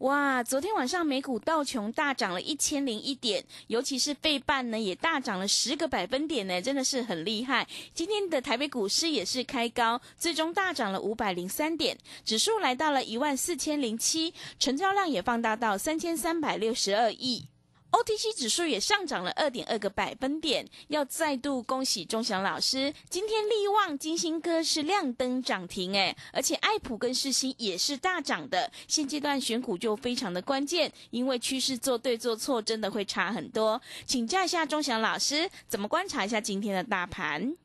哇，昨天晚上美股道琼大涨了一千零一点，尤其是费半呢也大涨了十个百分点呢，真的是很厉害。今天的台北股市也是开高，最终大涨了五百零三点，指数来到了一万四千零七，成交量也放大到三千三百六十二亿。OTC 指数也上涨了二点二个百分点，要再度恭喜钟祥老师。今天力旺、金星科是亮灯涨停，哎，而且爱普跟世新也是大涨的。现阶段选股就非常的关键，因为趋势做对做错真的会差很多。请教一下钟祥老师，怎么观察一下今天的大盘？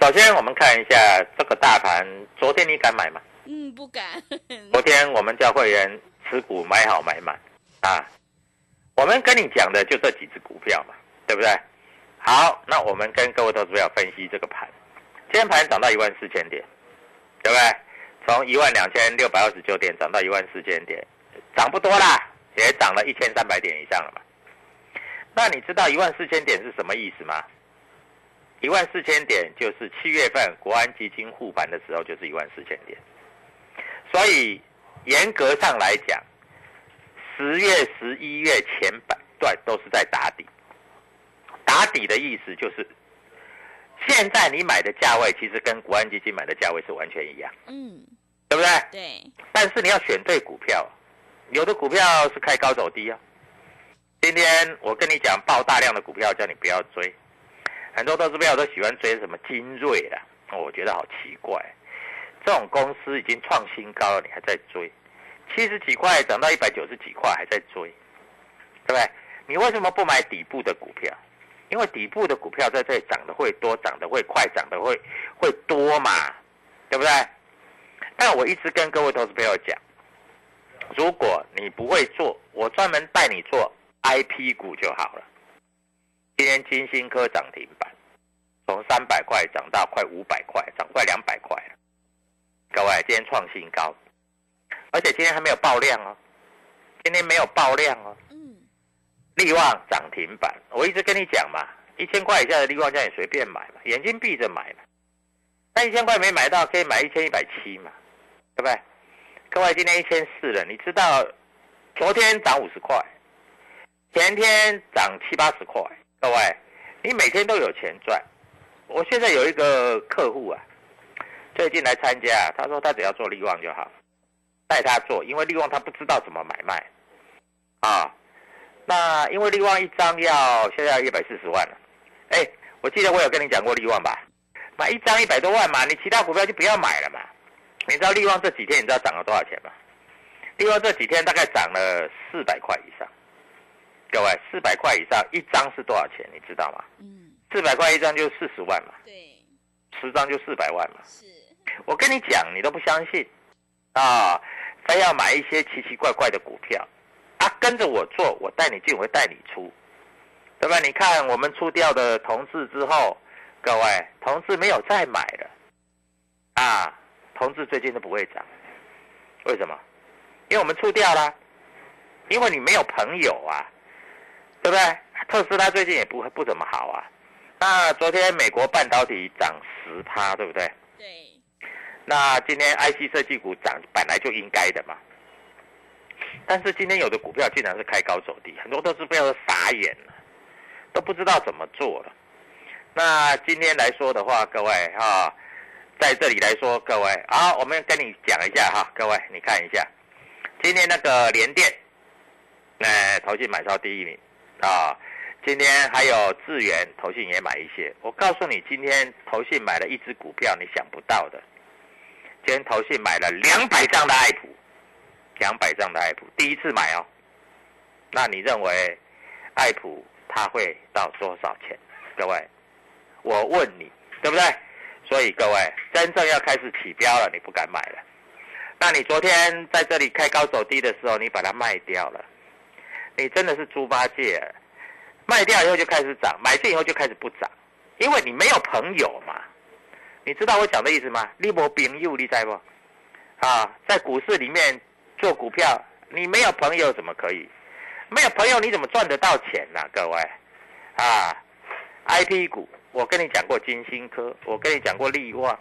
首先，我们看一下这个大盘，昨天你敢买吗？嗯，不敢。昨天我们教会员持股买好买满啊。我们跟你讲的就这几只股票嘛，对不对？好，那我们跟各位投资者分析这个盘，今天盘涨到一万四千点，对不对？从一万两千六百二十九点涨到一万四千点，涨不多啦，也涨了一千三百点以上了嘛。那你知道一万四千点是什么意思吗？一万四千点就是七月份国安基金护盘的时候就是一万四千点，所以严格上来讲。十月、十一月前半段都是在打底，打底的意思就是，现在你买的价位其实跟国安基金买的价位是完全一样，嗯，对不对？对。但是你要选对股票，有的股票是开高走低啊。今天我跟你讲，爆大量的股票叫你不要追，很多投资朋友都喜欢追什么精锐的，我觉得好奇怪，这种公司已经创新高了，你还在追。七十几块涨到一百九十几块，还在追，对不对？你为什么不买底部的股票？因为底部的股票在这里涨得会多，涨得会快，涨得会会多嘛，对不对？但我一直跟各位投资朋友讲，如果你不会做，我专门带你做 I P 股就好了。今天金星科涨停板，从三百块涨到快五百块，涨快两百块了。各位，今天创新高。而且今天还没有爆量哦，今天没有爆量哦。嗯，利旺涨停板，我一直跟你讲嘛，一千块以下的利旺叫你随便买嘛，眼睛闭着买嘛。那一千块没买到，可以买一千一百七嘛，对不对？各位，今天一千四了，你知道昨天涨五十块，前天涨七八十块，各位，你每天都有钱赚。我现在有一个客户啊，最近来参加，他说他只要做利旺就好。带他做，因为利旺他不知道怎么买卖，啊，那因为利旺一张要现在要一百四十万了，哎，我记得我有跟你讲过利旺吧，买一张一百多万嘛，你其他股票就不要买了嘛。你知道利旺这几天你知道涨了多少钱吗？利旺这几天大概涨了四百块以上，各位四百块以上一张是多少钱？你知道吗？嗯，四百块一张就四十万嘛，对，十张就四百万嘛。是，我跟你讲，你都不相信，啊。非要买一些奇奇怪怪的股票，啊，跟着我做，我带你进，我会带你出，对吧？你看我们出掉的同志之后，各位同志没有再买了，啊，同志最近都不会涨，为什么？因为我们出掉了，因为你没有朋友啊，对不对？特斯拉最近也不不怎么好啊，那昨天美国半导体涨十趴，对不对？对。那今天 IC 设计股涨本来就应该的嘛，但是今天有的股票竟然是开高走低，很多都是被都傻眼了，都不知道怎么做了。那今天来说的话，各位哈，在这里来说，各位啊，我们跟你讲一下哈，各位你看一下，今天那个联电，那投信买超第一名啊，今天还有智源投信也买一些，我告诉你，今天投信买了一只股票，你想不到的。今天投信买了两百张的爱普，两百张的爱普，第一次买哦。那你认为爱普它它会到多少钱？各位，我问你，对不对？所以各位，真正要开始起标了，你不敢买了。那你昨天在这里开高走低的时候，你把它卖掉了，你真的是猪八戒。卖掉以后就开始涨，买进以后就开始不涨，因为你没有朋友嘛。你知道我讲的意思吗？你无朋友，你在不？啊，在股市里面做股票，你没有朋友怎么可以？没有朋友你怎么赚得到钱呢？各位，啊，I P 股，我跟你讲过金星科，我跟你讲过利旺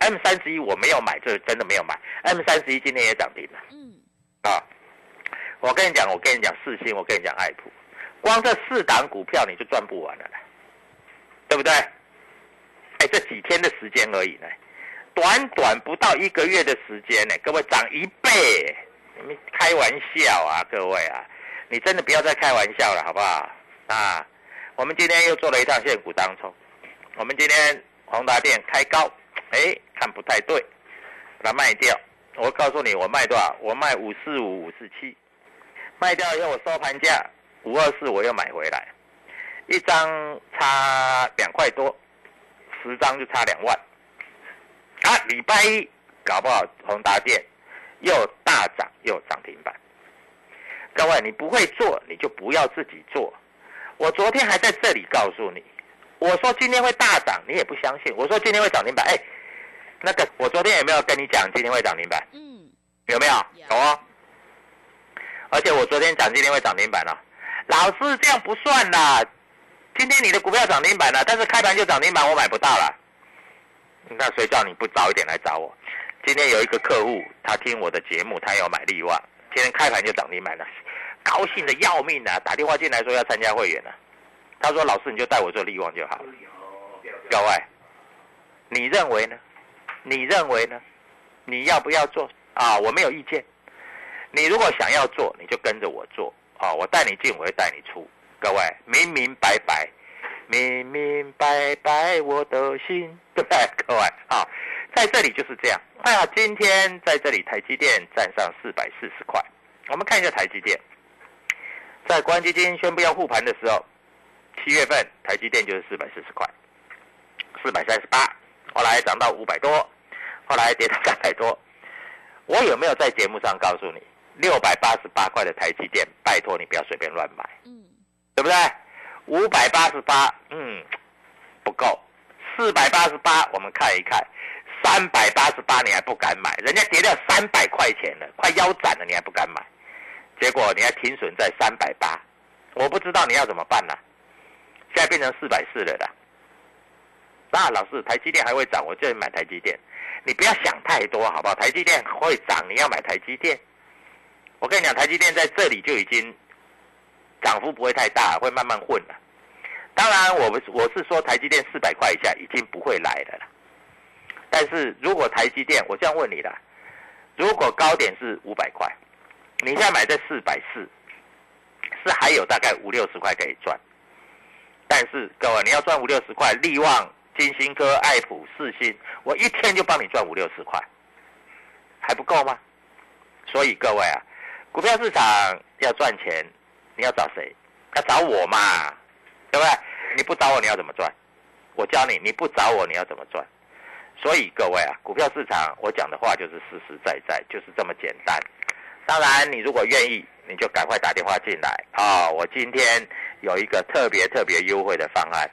，M 三十一我没有买，这真的没有买，M 三十一今天也涨停了。嗯。啊，我跟你讲，我跟你讲四星，我跟你讲爱普。光这四档股票你就赚不完了，对不对？这几天的时间而已呢，短短不到一个月的时间呢，各位涨一倍，你们开玩笑啊，各位啊，你真的不要再开玩笑了，好不好？啊，我们今天又做了一趟现股当冲，我们今天宏达电开高，哎，看不太对，把它卖掉。我告诉你，我卖多少？我卖五四五五四七，卖掉以后我收盘价。五二四我又买回来，一张差两块多，十张就差两万。啊，礼拜一搞不好宏达电又大涨又涨停板。各位，你不会做你就不要自己做。我昨天还在这里告诉你，我说今天会大涨，你也不相信。我说今天会涨停板，哎，那个我昨天有没有跟你讲今天会涨停板？嗯，有没有？有哦。而且我昨天讲今天会涨停板了。老师，这样不算啦。今天你的股票涨停板了，但是开盘就涨停板，我买不到了。那谁叫你不早一点来找我？今天有一个客户，他听我的节目，他要买利旺，今天开盘就涨停板了，高兴的要命啊！打电话进来说要参加会员了。他说：“老师，你就带我做利旺就好。”各位，你认为呢？你认为呢？你要不要做啊？我没有意见。你如果想要做，你就跟着我做。啊，我带你进，我会带你出，各位明明白白，明明白白我的心，对不对？各位啊，在这里就是这样。那今天在这里，台积电站上四百四十块。我们看一下台积电，在国安基金宣布要护盘的时候，七月份台积电就是四百四十块，四百三十八，后来涨到五百多，后来跌到三百多。我有没有在节目上告诉你？六百八十八块的台积电，拜托你不要随便乱买，嗯，对不对？五百八十八，嗯，不够。四百八十八，我们看一看。三百八十八，你还不敢买？人家跌掉三百块钱了，快腰斩了，你还不敢买？结果你还停损在三百八，我不知道你要怎么办呢？现在变成四百四了的。那老师，台积电还会涨，我就买台积电。你不要想太多，好不好？台积电会涨，你要买台积电。我跟你讲，台积电在这里就已经涨幅不会太大，会慢慢混的。当然，我们我是说台积电四百块以下已经不会来的了。但是如果台积电，我这样问你了，如果高点是五百块，你现在买在四百四，是还有大概五六十块可以赚。但是各位，你要赚五六十块，利旺、金星科、爱普、四星，我一天就帮你赚五六十块，还不够吗？所以各位啊。股票市场要赚钱，你要找谁？要找我嘛，对不对？你不找我，你要怎么赚？我教你，你不找我，你要怎么赚？所以各位啊，股票市场我讲的话就是实实在在，就是这么简单。当然，你如果愿意，你就赶快打电话进来啊！我今天有一个特别特别优惠的方案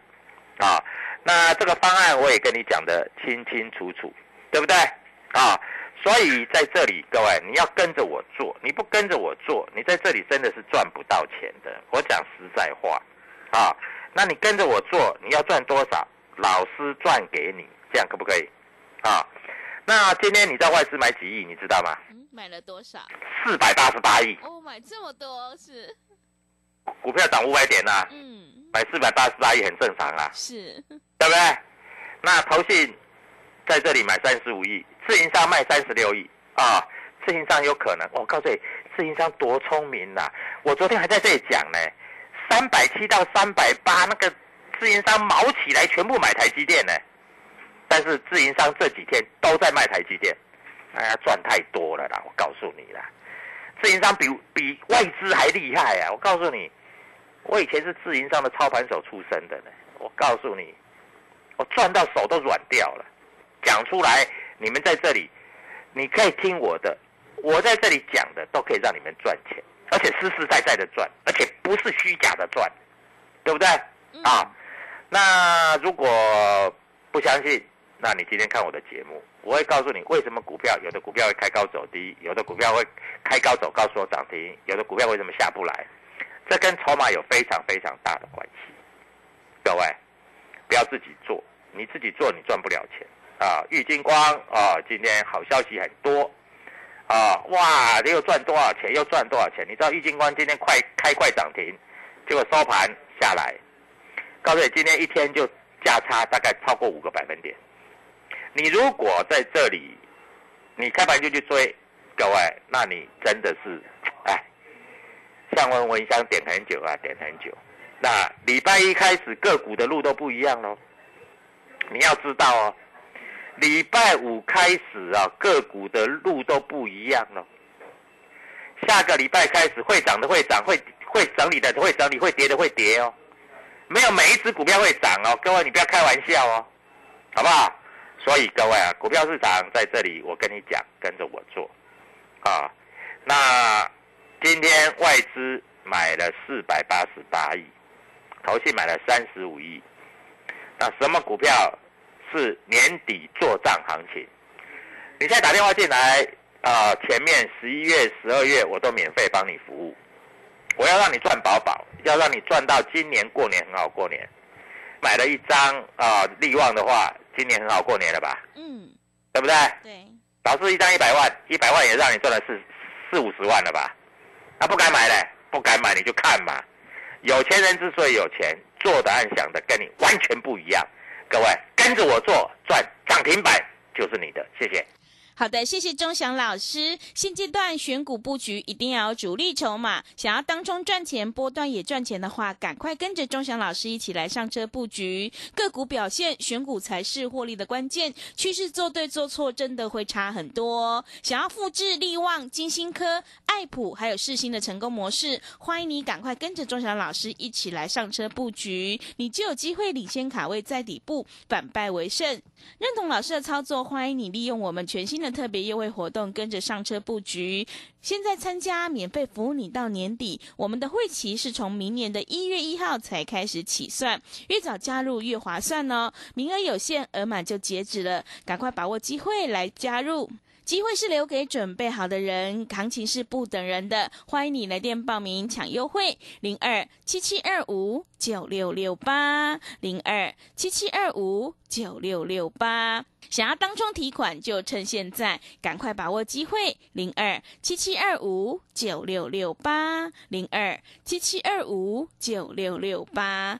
啊，那这个方案我也跟你讲的清清楚楚，对不对？啊？所以在这里，各位，你要跟着我做，你不跟着我做，你在这里真的是赚不到钱的。我讲实在话，啊，那你跟着我做，你要赚多少，老师赚给你，这样可不可以？啊，那今天你在外资买几亿，你知道吗？嗯，买了多少？四百八十八亿。哦，买这么多是？股票涨五百点呐，嗯，买四百八十八亿很正常啊，是，对不对？那投信在这里买三十五亿。自营商卖三十六亿啊！自营商有可能，我告诉你，自营商多聪明呐！我昨天还在这里讲呢，三百七到三百八，那个自营商毛起来全部买台积电呢。但是自营商这几天都在卖台积电，哎呀，赚太多了啦！我告诉你啦，自营商比比外资还厉害啊！我告诉你，我以前是自营商的操盘手出身的呢。我告诉你，我赚到手都软掉了。讲出来，你们在这里，你可以听我的，我在这里讲的都可以让你们赚钱，而且实实在在的赚，而且不是虚假的赚，对不对？啊，那如果不相信，那你今天看我的节目，我会告诉你为什么股票有的股票会开高走低，有的股票会开高走高说涨停，有的股票为什么下不来？这跟筹码有非常非常大的关系。各位，不要自己做，你自己做你赚不了钱啊！玉金光啊，今天好消息很多啊！哇，又赚多少钱？又赚多少钱？你知道玉金光今天快开快涨停，结果收盘下来，告诉你今天一天就价差大概超过五个百分点。你如果在这里，你开盘就去追，各位，那你真的是，哎，像闻蚊香点很久啊，点很久。那礼拜一开始个股的路都不一样喽，你要知道哦，礼拜五开始啊，个股的路都不一样了。下个礼拜开始会涨的会涨，会会整理的会整理，会跌的会跌哦。没有每一只股票会涨哦，各位你不要开玩笑哦，好不好？所以各位啊，股票市场在这里，我跟你讲，跟着我做啊。那今天外资买了四百八十八亿。投信买了三十五亿，那什么股票是年底做账行情？你现在打电话进来啊，前面十一月、十二月我都免费帮你服务，我要让你赚饱饱，要让你赚到今年过年很好过年。买了一张啊，利旺的话，今年很好过年了吧？嗯，对不对？对。导致一张一百万，一百万也让你赚了四四五十万了吧？那不敢买嘞，不敢买你就看嘛。有钱人之所以有钱，做的、按想的跟你完全不一样。各位跟着我做，赚涨停板就是你的。谢谢。好的，谢谢钟祥老师。现阶段选股布局一定要主力筹码，想要当中赚钱、波段也赚钱的话，赶快跟着钟祥老师一起来上车布局。个股表现，选股才是获利的关键。趋势做对做错，真的会差很多。想要复制利旺、金星科、爱普还有世新的成功模式，欢迎你赶快跟着钟祥老师一起来上车布局，你就有机会领先卡位在底部，反败为胜。认同老师的操作，欢迎你利用我们全新的特别优惠活动，跟着上车布局。现在参加免费服务你到年底，我们的会期是从明年的一月一号才开始起算，越早加入越划算哦。名额有限，额满就截止了，赶快把握机会来加入。机会是留给准备好的人，行情是不等人的。欢迎你来电报名抢优惠，零二七七二五九六六八，零二七七二五九六六八。想要当中提款，就趁现在，赶快把握机会，零二七七二五九六六八，零二七七二五九六六八。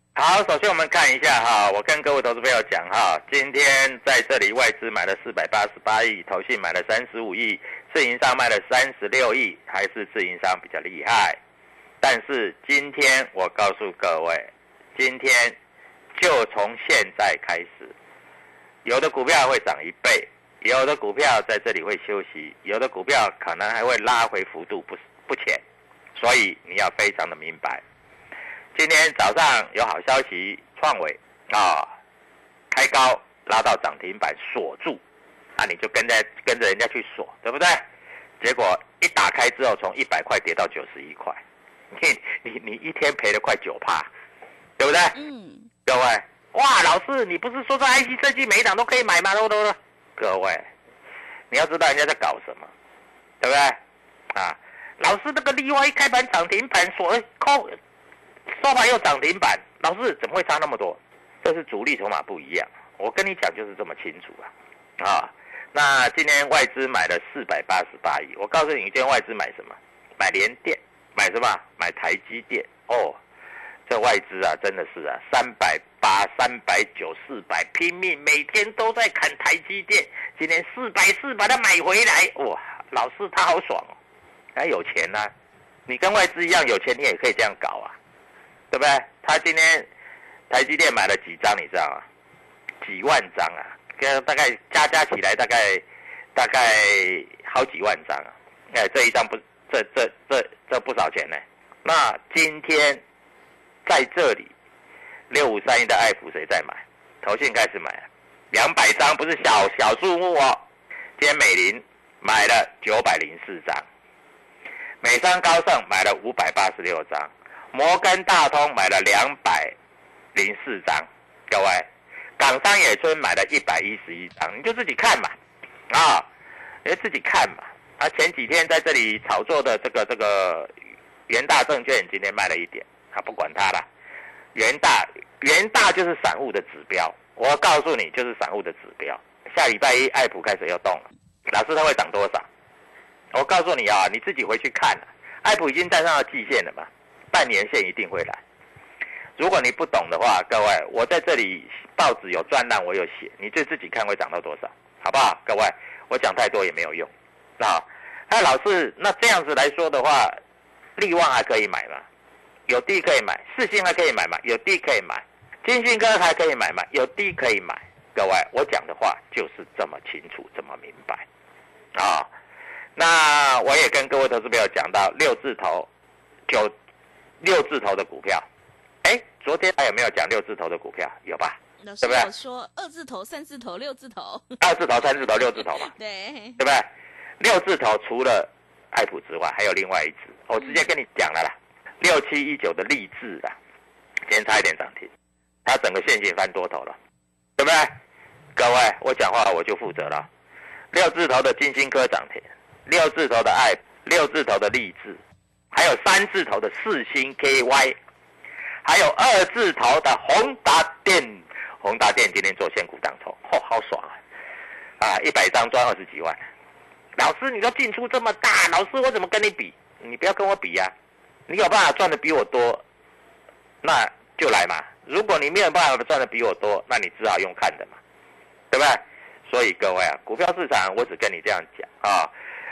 好，首先我们看一下哈，我跟各位投资朋友讲哈，今天在这里外资买了四百八十八亿，投信买了三十五亿，自营商卖了三十六亿，还是自营商比较厉害。但是今天我告诉各位，今天就从现在开始，有的股票会涨一倍，有的股票在这里会休息，有的股票可能还会拉回幅度不不浅，所以你要非常的明白。今天早上有好消息，创伟啊开高拉到涨停板锁住，那你就跟着跟着人家去锁，对不对？结果一打开之后，从一百块跌到九十一块。你你你一天赔了快九趴，对不对？嗯，各位，哇，老师，你不是说在 IC 设计每一档都可以买吗？都都都，各位，你要知道人家在搞什么，对不对？啊，老师，那个例外一开盘涨停板，锁扣收盘又涨停板，老师怎么会差那么多？这是主力筹码不一样，我跟你讲就是这么清楚啊！啊，那今天外资买了四百八十八亿，我告诉你，今天外资买什么？买联电。买什么？买台积电哦，这外资啊，真的是啊，三百八、三百九、四百，拼命每天都在砍台积电。今天四百四把它买回来，哇，老师他好爽哦，他有钱呐！你跟外资一样有钱，你也可以这样搞啊，对不对？他今天台积电买了几张，你知道吗？几万张啊，跟大概加加起来大概大概好几万张啊！哎，这一张不。这这这这不少钱呢。那今天在这里六五三一的爱普谁在买？投信开始买了，两百张不是小小数目哦。今天美林买了九百零四张，美商高盛买了五百八十六张，摩根大通买了两百零四张。各位，港商野村买了一百一十一张，你就自己看嘛，啊，你自己看嘛。啊，前几天在这里炒作的这个这个元大证券今天卖了一点，他不管它了。元大元大就是散户的指标，我告诉你就是散户的指标。下礼拜一爱普开始要动了，老师他会涨多少？我告诉你啊，你自己回去看。爱普已经站上了季线了嘛，半年线一定会来。如果你不懂的话，各位，我在这里报纸有专栏，我有写，你就自己看会涨到多少，好不好？各位，我讲太多也没有用。啊，那老师，那这样子来说的话，利旺还可以买吗？有地可以买，四星还可以买吗？有地可以买，金星哥还可以买吗？有地可以买。各位，我讲的话就是这么清楚，这么明白。啊，那我也跟各位投资朋友讲到六字头，九六字头的股票。哎，昨天还有没有讲六字头的股票？有吧？对不对？我说二字头、三字头、六字头。二字头、三字头、六字头嘛。对。对不对？六字头除了爱普之外，还有另外一只，我直接跟你讲了啦，六七一九的励志啦，今天差一点涨停，它整个线性翻多头了，对不对？各位，我讲话我就负责了。六字头的金星科涨停，六字头的爱，六字头的励志，还有三字头的四星 KY，还有二字头的宏达电，宏达电今天做现股当头，嚯，好爽啊！啊，一百张赚二十几万。老师，你都进出这么大，老师我怎么跟你比？你不要跟我比呀，你有办法赚的比我多，那就来嘛。如果你没有办法赚的比我多，那你只好用看的嘛，对不对？所以各位啊，股票市场我只跟你这样讲啊，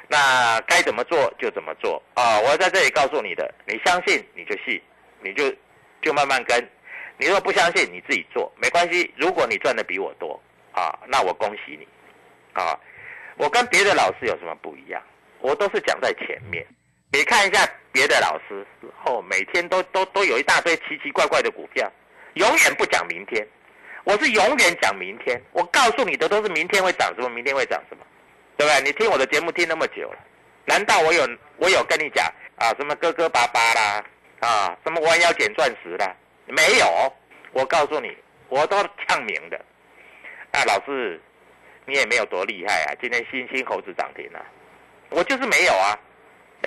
那该怎么做就怎么做啊。我在这里告诉你的，你相信你就信，你就就慢慢跟。你如果不相信，你自己做没关系。如果你赚的比我多啊，那我恭喜你啊。我跟别的老师有什么不一样？我都是讲在前面。你看一下别的老师，哦，每天都都都有一大堆奇奇怪怪的股票，永远不讲明天。我是永远讲明天。我告诉你的都是明天会涨什么，明天会涨什么，对不对？你听我的节目听那么久了，难道我有我有跟你讲啊什么磕磕巴巴啦，啊什么弯腰捡钻石啦？没有。我告诉你，我都唱明的。啊，老师。你也没有多厉害啊！今天星星猴子涨停了，我就是没有啊。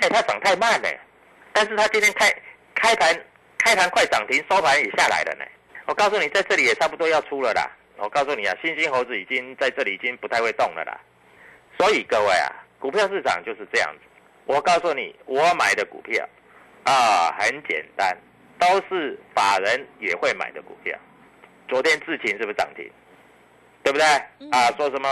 哎，它涨太慢了，但是它今天开开盘开盘快涨停，收盘也下来了呢。我告诉你，在这里也差不多要出了啦。我告诉你啊，星星猴子已经在这里已经不太会动了啦。所以各位啊，股票市场就是这样子。我告诉你，我买的股票啊，很简单，都是法人也会买的股票。昨天智勤是不是涨停？对不对？啊，说什么？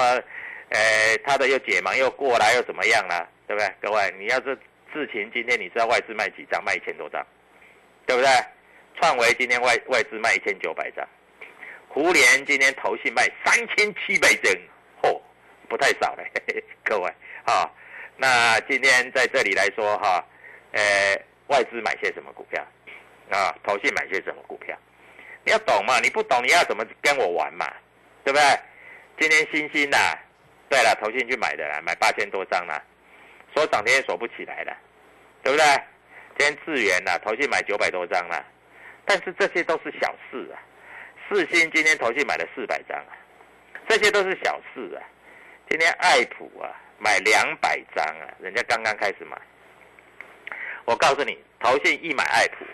呃，他的又解盲又过来又怎么样了？对不对？各位，你要是智勤今天你知道外资卖几张？卖一千多张，对不对？创维今天外外资卖一千九百张，胡联今天投信卖三千七百张，嚯，不太少了，各位啊。那今天在这里来说哈，呃，外资买些什么股票？啊，投信买些什么股票？你要懂嘛？你不懂，你要怎么跟我玩嘛？对不对？今天星星呐，对了，投信去买的啦，买八千多张啦，说涨停也锁不起来了，对不对？今天智源呐，投信买九百多张啦，但是这些都是小事啊。四星今天投信买了四百张啊，这些都是小事啊。今天爱普啊，买两百张啊，人家刚刚开始买。我告诉你，投信一买爱普，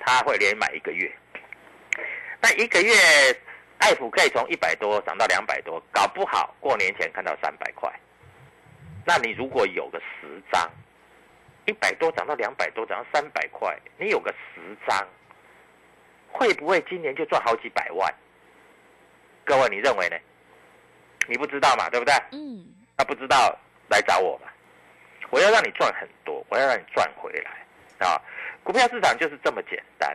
他会连买一个月。那一个月，爱普可以从一百多涨到两百多，搞不好过年前看到三百块。那你如果有个十张，一百多涨到两百多，涨到三百块，你有个十张，会不会今年就赚好几百万？各位，你认为呢？你不知道嘛，对不对？嗯。那不知道来找我嘛？我要让你赚很多，我要让你赚回来啊！股票市场就是这么简单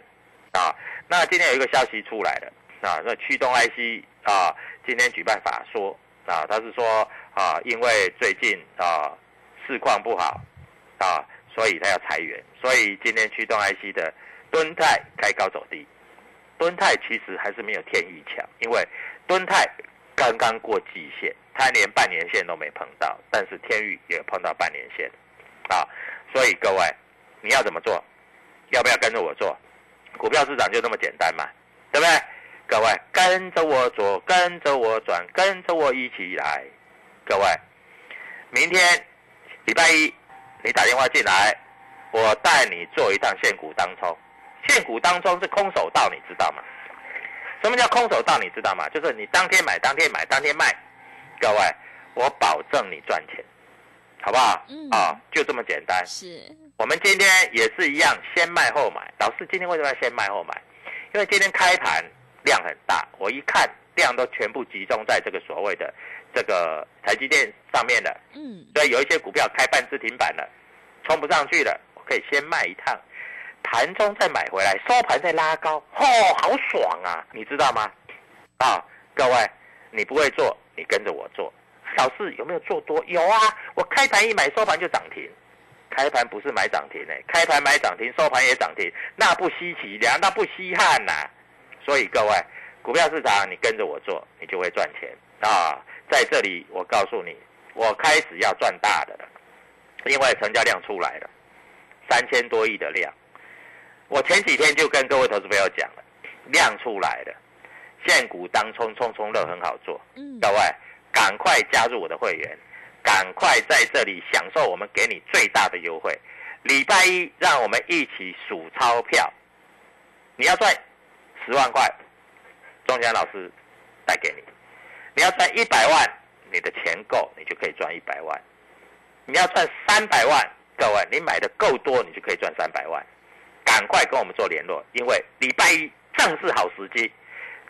啊！那今天有一个消息出来了啊，那驱动 IC 啊，今天举办法说啊，他是说啊，因为最近啊市况不好啊，所以他要裁员，所以今天驱动 IC 的敦泰开高走低。敦泰其实还是没有天意强，因为敦泰刚刚过季线，它连半年线都没碰到，但是天宇也碰到半年线啊，所以各位你要怎么做？要不要跟着我做？股票市场就这么简单嘛，对不对？各位跟着我做，跟着我转，跟着我一起来。各位，明天礼拜一你打电话进来，我带你做一趟现股当冲。现股当中是空手道，你知道吗？什么叫空手道？你知道吗？就是你当天买，当天买，当天卖。各位，我保证你赚钱，好不好？嗯。啊，就这么简单。是。我们今天也是一样，先卖后买。老师今天为什么要先卖后买？因为今天开盘量很大，我一看量都全部集中在这个所谓的这个台积电上面了。嗯，所以有一些股票开半只停板了，冲不上去了，我可以先卖一趟，盘中再买回来，收盘再拉高，哦，好爽啊！你知道吗？啊，各位，你不会做，你跟着我做。老师有没有做多？有啊，我开盘一买，收盘就涨停。开盘不是买涨停诶，开盘买涨停，收盘也涨停，那不稀奇，两那不稀罕呐。所以各位，股票市场你跟着我做，你就会赚钱啊。在这里我告诉你，我开始要赚大的了，因为成交量出来了，三千多亿的量。我前几天就跟各位投资朋友讲了，量出来了，现股当冲冲冲乐很好做，各位赶快加入我的会员。赶快在这里享受我们给你最大的优惠。礼拜一，让我们一起数钞票。你要赚十万块，钟祥老师带给你；你要赚一百万，你的钱够，你就可以赚一百万。你要赚三百万，各位，你买的够多，你就可以赚三百万。赶快跟我们做联络，因为礼拜一正是好时机，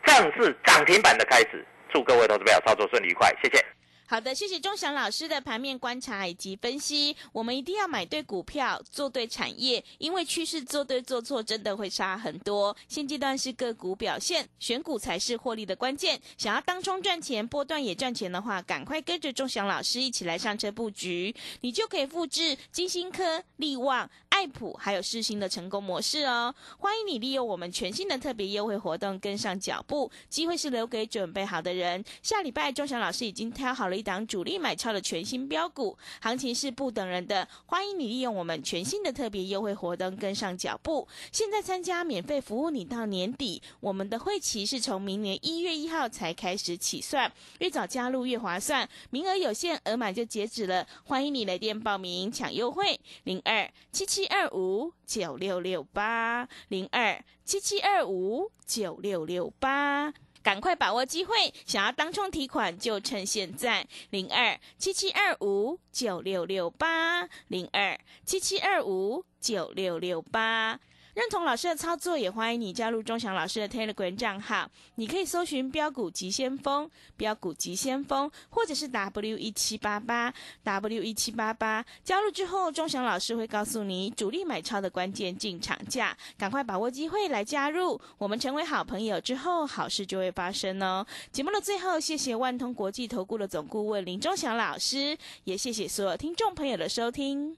正是涨停板的开始。祝各位投资朋友操作顺利愉快，谢谢。好的，谢谢钟祥老师的盘面观察以及分析。我们一定要买对股票，做对产业，因为趋势做对做错真的会差很多。现阶段是个股表现，选股才是获利的关键。想要当冲赚钱，波段也赚钱的话，赶快跟着钟祥老师一起来上车布局，你就可以复制金星科、利旺、爱普还有世星的成功模式哦。欢迎你利用我们全新的特别优惠活动跟上脚步，机会是留给准备好的人。下礼拜钟祥老师已经挑好了。一档主力买超的全新标股，行情是不等人的，欢迎你利用我们全新的特别优惠活动跟上脚步。现在参加免费服务你到年底，我们的会期是从明年一月一号才开始起算，越早加入越划算，名额有限，额满就截止了，欢迎你来电报名抢优惠，零二七七二五九六六八零二七七二五九六六八。赶快把握机会，想要当冲提款就趁现在，零二七七二五九六六八零二七七二五九六六八。认同老师的操作，也欢迎你加入钟祥老师的 Telegram 账号。你可以搜寻“标股急先锋”、“标股急先锋”，或者是 W 一七八八 W 一七八八。加入之后，钟祥老师会告诉你主力买超的关键进场价，赶快把握机会来加入。我们成为好朋友之后，好事就会发生哦。节目的最后，谢谢万通国际投顾的总顾问林钟祥老师，也谢谢所有听众朋友的收听。